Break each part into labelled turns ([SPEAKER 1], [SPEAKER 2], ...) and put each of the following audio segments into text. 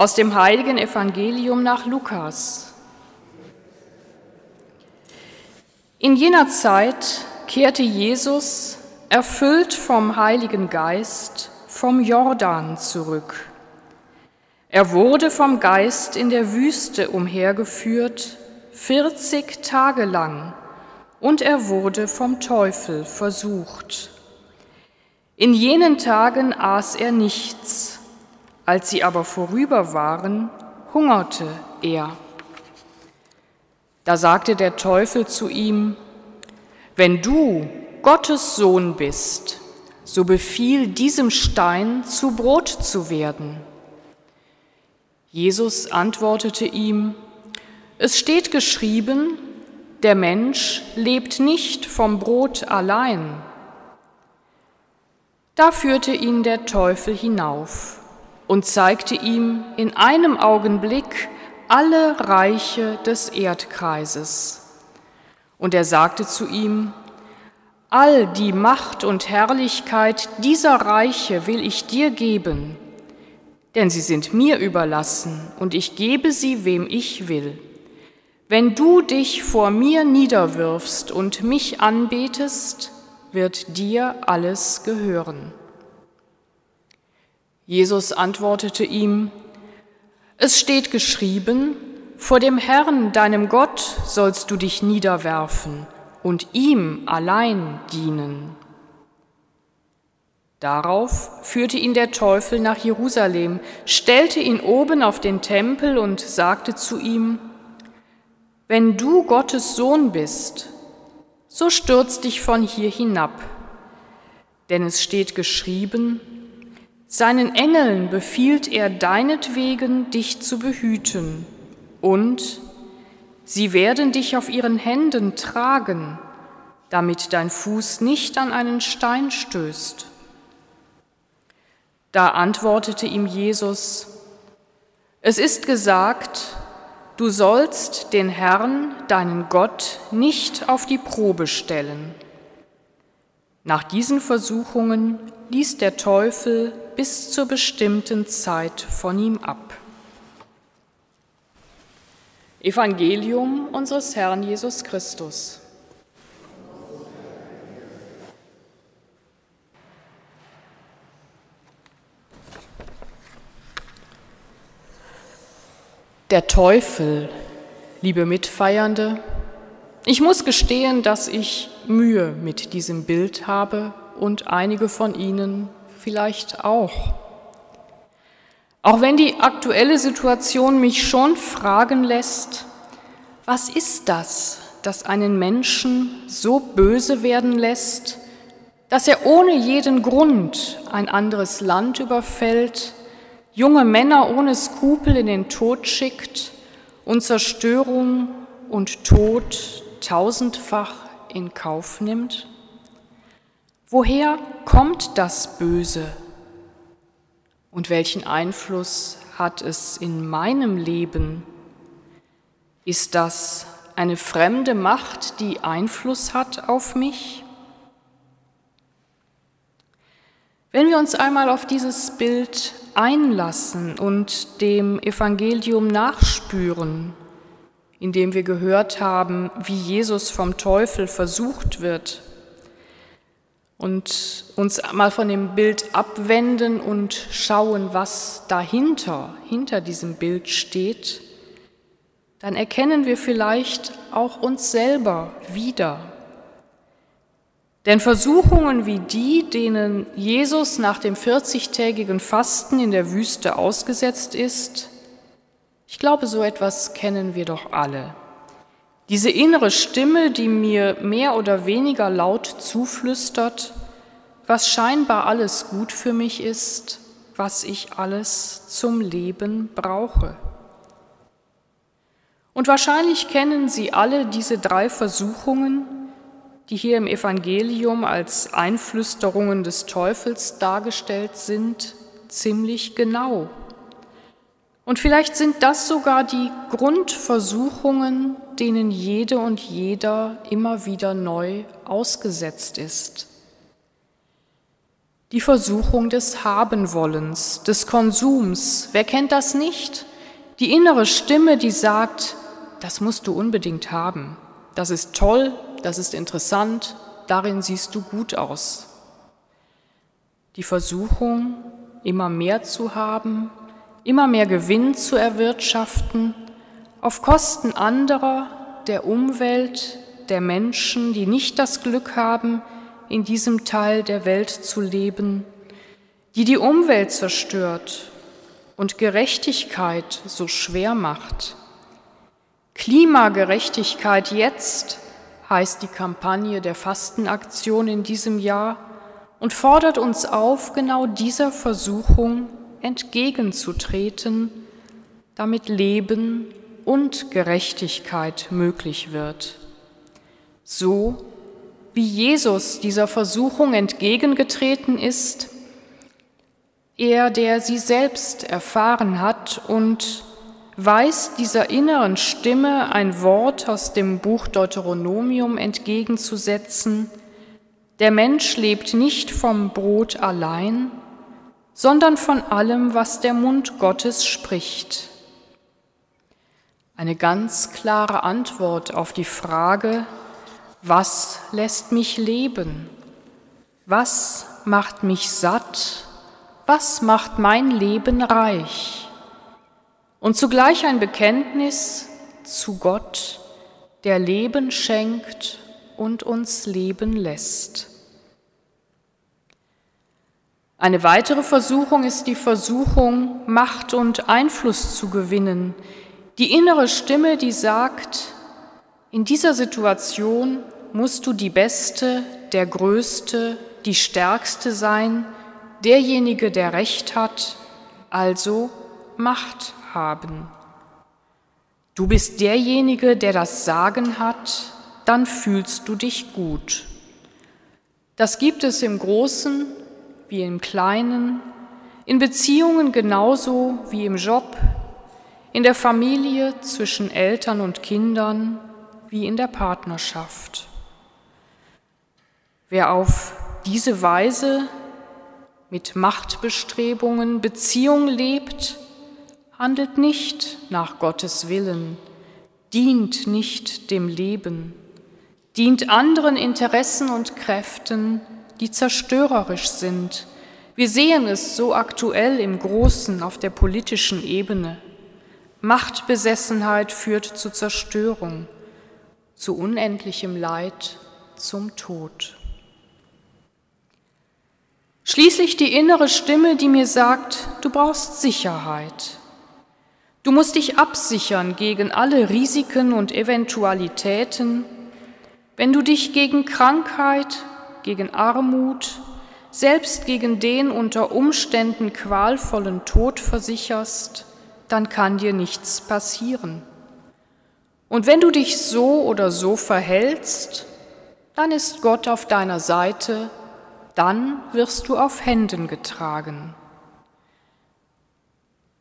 [SPEAKER 1] Aus dem heiligen Evangelium nach Lukas. In jener Zeit kehrte Jesus, erfüllt vom Heiligen Geist, vom Jordan zurück. Er wurde vom Geist in der Wüste umhergeführt, 40 Tage lang, und er wurde vom Teufel versucht. In jenen Tagen aß er nichts, als sie aber vorüber waren, hungerte er. Da sagte der Teufel zu ihm, wenn du Gottes Sohn bist, so befiehl diesem Stein zu Brot zu werden. Jesus antwortete ihm, es steht geschrieben, der Mensch lebt nicht vom Brot allein. Da führte ihn der Teufel hinauf und zeigte ihm in einem Augenblick alle Reiche des Erdkreises. Und er sagte zu ihm, All die Macht und Herrlichkeit dieser Reiche will ich dir geben, denn sie sind mir überlassen und ich gebe sie, wem ich will. Wenn du dich vor mir niederwirfst und mich anbetest, wird dir alles gehören. Jesus antwortete ihm, es steht geschrieben, vor dem Herrn, deinem Gott, sollst du dich niederwerfen und ihm allein dienen. Darauf führte ihn der Teufel nach Jerusalem, stellte ihn oben auf den Tempel und sagte zu ihm, Wenn du Gottes Sohn bist, so stürz dich von hier hinab, denn es steht geschrieben, seinen Engeln befiehlt er deinetwegen, dich zu behüten, und sie werden dich auf ihren Händen tragen, damit dein Fuß nicht an einen Stein stößt. Da antwortete ihm Jesus, es ist gesagt, du sollst den Herrn, deinen Gott, nicht auf die Probe stellen. Nach diesen Versuchungen ließ der Teufel bis zur bestimmten Zeit von ihm ab. Evangelium unseres Herrn Jesus Christus. Der Teufel, liebe Mitfeiernde, ich muss gestehen, dass ich Mühe mit diesem Bild habe und einige von Ihnen vielleicht auch. Auch wenn die aktuelle Situation mich schon fragen lässt, was ist das, das einen Menschen so böse werden lässt, dass er ohne jeden Grund ein anderes Land überfällt, junge Männer ohne Skrupel in den Tod schickt und Zerstörung und Tod tausendfach in Kauf nimmt? Woher kommt das Böse? Und welchen Einfluss hat es in meinem Leben? Ist das eine fremde Macht, die Einfluss hat auf mich? Wenn wir uns einmal auf dieses Bild einlassen und dem Evangelium nachspüren, in dem wir gehört haben, wie Jesus vom Teufel versucht wird, und uns mal von dem Bild abwenden und schauen, was dahinter, hinter diesem Bild steht, dann erkennen wir vielleicht auch uns selber wieder. Denn Versuchungen wie die, denen Jesus nach dem 40-tägigen Fasten in der Wüste ausgesetzt ist, ich glaube, so etwas kennen wir doch alle. Diese innere Stimme, die mir mehr oder weniger laut zuflüstert, was scheinbar alles gut für mich ist, was ich alles zum Leben brauche. Und wahrscheinlich kennen Sie alle diese drei Versuchungen, die hier im Evangelium als Einflüsterungen des Teufels dargestellt sind, ziemlich genau. Und vielleicht sind das sogar die Grundversuchungen, denen jede und jeder immer wieder neu ausgesetzt ist. Die Versuchung des Habenwollens, des Konsums, wer kennt das nicht? Die innere Stimme, die sagt, das musst du unbedingt haben, das ist toll, das ist interessant, darin siehst du gut aus. Die Versuchung, immer mehr zu haben, immer mehr Gewinn zu erwirtschaften, auf Kosten anderer, der Umwelt, der Menschen, die nicht das Glück haben, in diesem Teil der Welt zu leben, die die Umwelt zerstört und Gerechtigkeit so schwer macht. Klimagerechtigkeit jetzt heißt die Kampagne der Fastenaktion in diesem Jahr und fordert uns auf, genau dieser Versuchung entgegenzutreten, damit Leben und Gerechtigkeit möglich wird. So wie Jesus dieser Versuchung entgegengetreten ist, er, der sie selbst erfahren hat und weiß dieser inneren Stimme ein Wort aus dem Buch Deuteronomium entgegenzusetzen, der Mensch lebt nicht vom Brot allein, sondern von allem, was der Mund Gottes spricht. Eine ganz klare Antwort auf die Frage, was lässt mich leben? Was macht mich satt? Was macht mein Leben reich? Und zugleich ein Bekenntnis zu Gott, der Leben schenkt und uns leben lässt. Eine weitere Versuchung ist die Versuchung, Macht und Einfluss zu gewinnen. Die innere Stimme, die sagt, in dieser Situation musst du die Beste, der Größte, die Stärkste sein, derjenige, der Recht hat, also Macht haben. Du bist derjenige, der das Sagen hat, dann fühlst du dich gut. Das gibt es im Großen wie im Kleinen, in Beziehungen genauso wie im Job, in der Familie zwischen Eltern und Kindern wie in der Partnerschaft. Wer auf diese Weise mit Machtbestrebungen Beziehung lebt, handelt nicht nach Gottes Willen, dient nicht dem Leben, dient anderen Interessen und Kräften, die zerstörerisch sind. Wir sehen es so aktuell im Großen auf der politischen Ebene. Machtbesessenheit führt zu Zerstörung, zu unendlichem Leid, zum Tod. Schließlich die innere Stimme, die mir sagt, du brauchst Sicherheit. Du musst dich absichern gegen alle Risiken und Eventualitäten. Wenn du dich gegen Krankheit, gegen Armut, selbst gegen den unter Umständen qualvollen Tod versicherst, dann kann dir nichts passieren. Und wenn du dich so oder so verhältst, dann ist Gott auf deiner Seite, dann wirst du auf Händen getragen.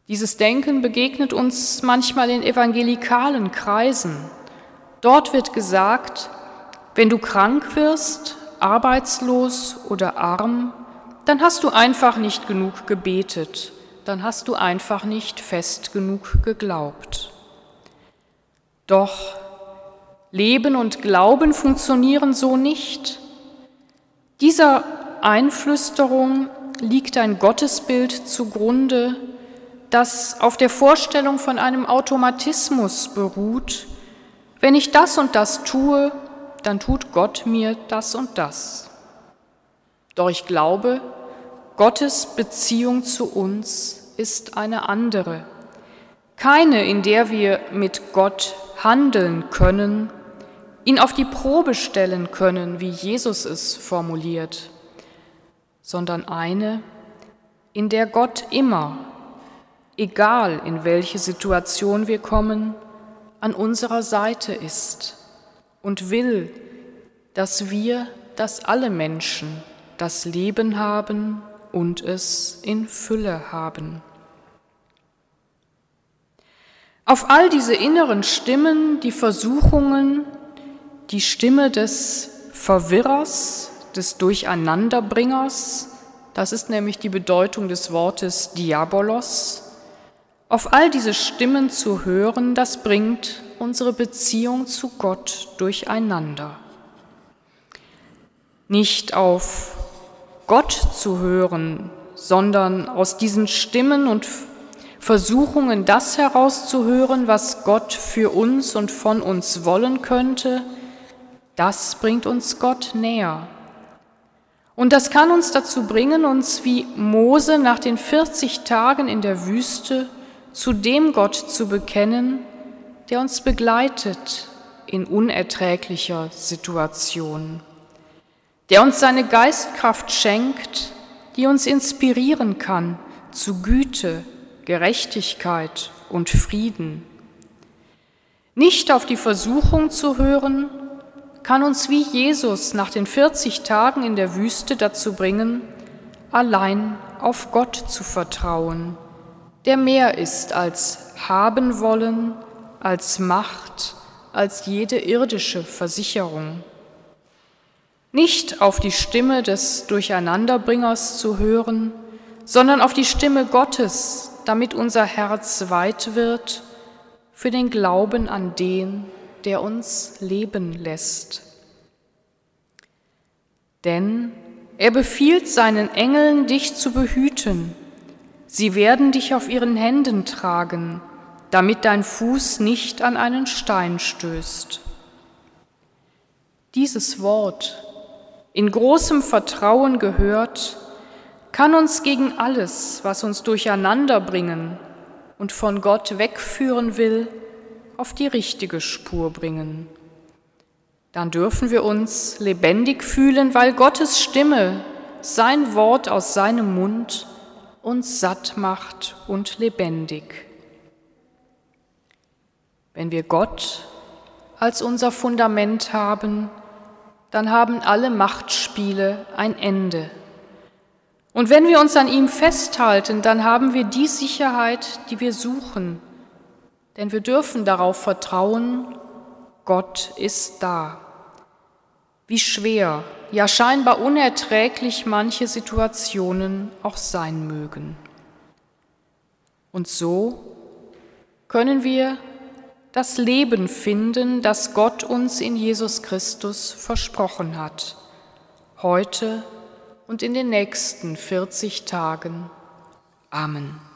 [SPEAKER 1] Dieses Denken begegnet uns manchmal in evangelikalen Kreisen. Dort wird gesagt, wenn du krank wirst, arbeitslos oder arm, dann hast du einfach nicht genug gebetet, dann hast du einfach nicht fest genug geglaubt. Doch Leben und Glauben funktionieren so nicht. Dieser Einflüsterung liegt ein Gottesbild zugrunde, das auf der Vorstellung von einem Automatismus beruht. Wenn ich das und das tue, dann tut Gott mir das und das. Doch ich glaube, Gottes Beziehung zu uns ist eine andere. Keine, in der wir mit Gott handeln können, ihn auf die Probe stellen können, wie Jesus es formuliert, sondern eine, in der Gott immer, egal in welche Situation wir kommen, an unserer Seite ist und will, dass wir, dass alle Menschen das Leben haben und es in Fülle haben. Auf all diese inneren Stimmen, die Versuchungen, die Stimme des Verwirrers, des Durcheinanderbringers, das ist nämlich die Bedeutung des Wortes Diabolos, auf all diese Stimmen zu hören, das bringt unsere Beziehung zu Gott durcheinander. Nicht auf Gott zu hören, sondern aus diesen Stimmen und Versuchungen das herauszuhören, was Gott für uns und von uns wollen könnte, das bringt uns Gott näher. Und das kann uns dazu bringen, uns wie Mose nach den 40 Tagen in der Wüste zu dem Gott zu bekennen, der uns begleitet in unerträglicher Situation, der uns seine Geistkraft schenkt, die uns inspirieren kann zu Güte, Gerechtigkeit und Frieden. Nicht auf die Versuchung zu hören, kann uns wie Jesus nach den 40 Tagen in der Wüste dazu bringen, allein auf Gott zu vertrauen der mehr ist als haben wollen, als Macht, als jede irdische Versicherung. Nicht auf die Stimme des Durcheinanderbringers zu hören, sondern auf die Stimme Gottes, damit unser Herz weit wird für den Glauben an den, der uns leben lässt. Denn er befiehlt seinen Engeln, dich zu behüten Sie werden dich auf ihren Händen tragen, damit dein Fuß nicht an einen Stein stößt. Dieses Wort, in großem Vertrauen gehört, kann uns gegen alles, was uns durcheinander bringen und von Gott wegführen will, auf die richtige Spur bringen. Dann dürfen wir uns lebendig fühlen, weil Gottes Stimme, sein Wort aus seinem Mund, uns satt macht und lebendig. Wenn wir Gott als unser Fundament haben, dann haben alle Machtspiele ein Ende. Und wenn wir uns an ihm festhalten, dann haben wir die Sicherheit, die wir suchen, denn wir dürfen darauf vertrauen, Gott ist da. Wie schwer ja scheinbar unerträglich manche Situationen auch sein mögen. Und so können wir das Leben finden, das Gott uns in Jesus Christus versprochen hat, heute und in den nächsten 40 Tagen. Amen.